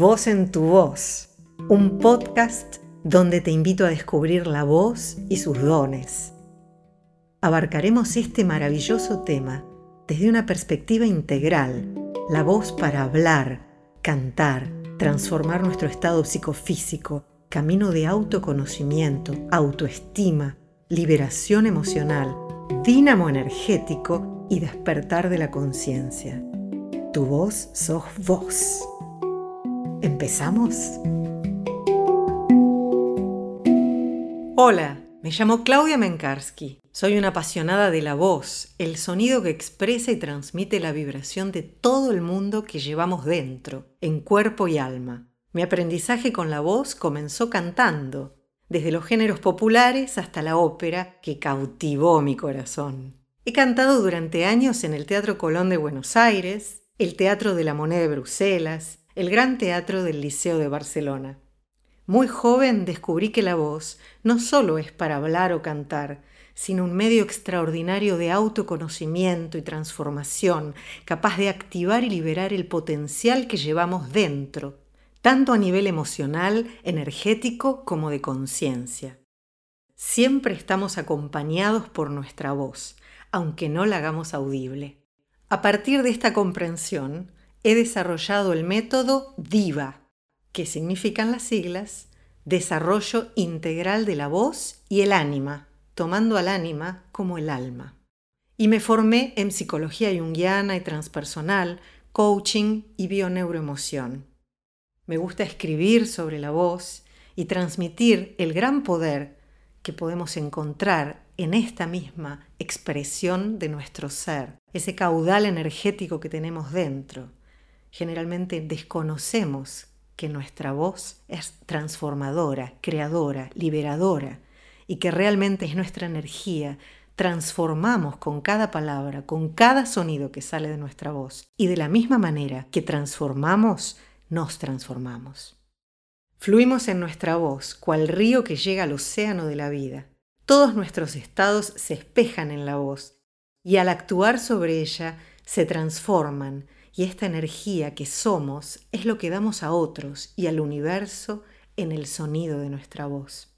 Voz en tu voz, un podcast donde te invito a descubrir la voz y sus dones. Abarcaremos este maravilloso tema desde una perspectiva integral, la voz para hablar, cantar, transformar nuestro estado psicofísico, camino de autoconocimiento, autoestima, liberación emocional, dínamo energético y despertar de la conciencia. Tu voz sos vos. ¿Empezamos? Hola, me llamo Claudia Menkarsky. Soy una apasionada de la voz, el sonido que expresa y transmite la vibración de todo el mundo que llevamos dentro, en cuerpo y alma. Mi aprendizaje con la voz comenzó cantando, desde los géneros populares hasta la ópera que cautivó mi corazón. He cantado durante años en el Teatro Colón de Buenos Aires, el Teatro de la Moneda de Bruselas, el Gran Teatro del Liceo de Barcelona. Muy joven descubrí que la voz no solo es para hablar o cantar, sino un medio extraordinario de autoconocimiento y transformación, capaz de activar y liberar el potencial que llevamos dentro, tanto a nivel emocional, energético como de conciencia. Siempre estamos acompañados por nuestra voz, aunque no la hagamos audible. A partir de esta comprensión, he desarrollado el método DIVA, que significan las siglas Desarrollo Integral de la Voz y el Ánima, tomando al ánima como el alma. Y me formé en psicología junguiana y transpersonal, coaching y bioneuroemoción. Me gusta escribir sobre la voz y transmitir el gran poder que podemos encontrar en esta misma expresión de nuestro ser, ese caudal energético que tenemos dentro. Generalmente desconocemos que nuestra voz es transformadora, creadora, liberadora y que realmente es nuestra energía. Transformamos con cada palabra, con cada sonido que sale de nuestra voz. Y de la misma manera que transformamos, nos transformamos. Fluimos en nuestra voz, cual río que llega al océano de la vida. Todos nuestros estados se espejan en la voz y al actuar sobre ella se transforman y esta energía que somos es lo que damos a otros y al universo en el sonido de nuestra voz.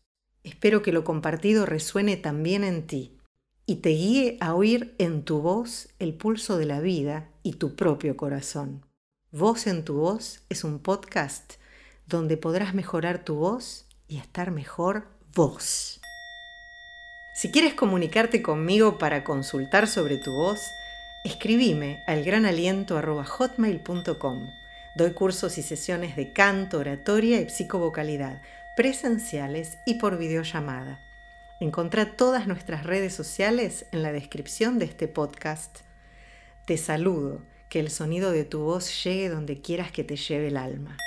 Espero que lo compartido resuene también en ti y te guíe a oír en tu voz el pulso de la vida y tu propio corazón. Voz en tu voz es un podcast donde podrás mejorar tu voz y estar mejor vos. Si quieres comunicarte conmigo para consultar sobre tu voz, escribime al granaliento.hotmail.com. Doy cursos y sesiones de canto, oratoria y psicovocalidad, presenciales y por videollamada. Encontrá todas nuestras redes sociales en la descripción de este podcast. Te saludo, que el sonido de tu voz llegue donde quieras que te lleve el alma.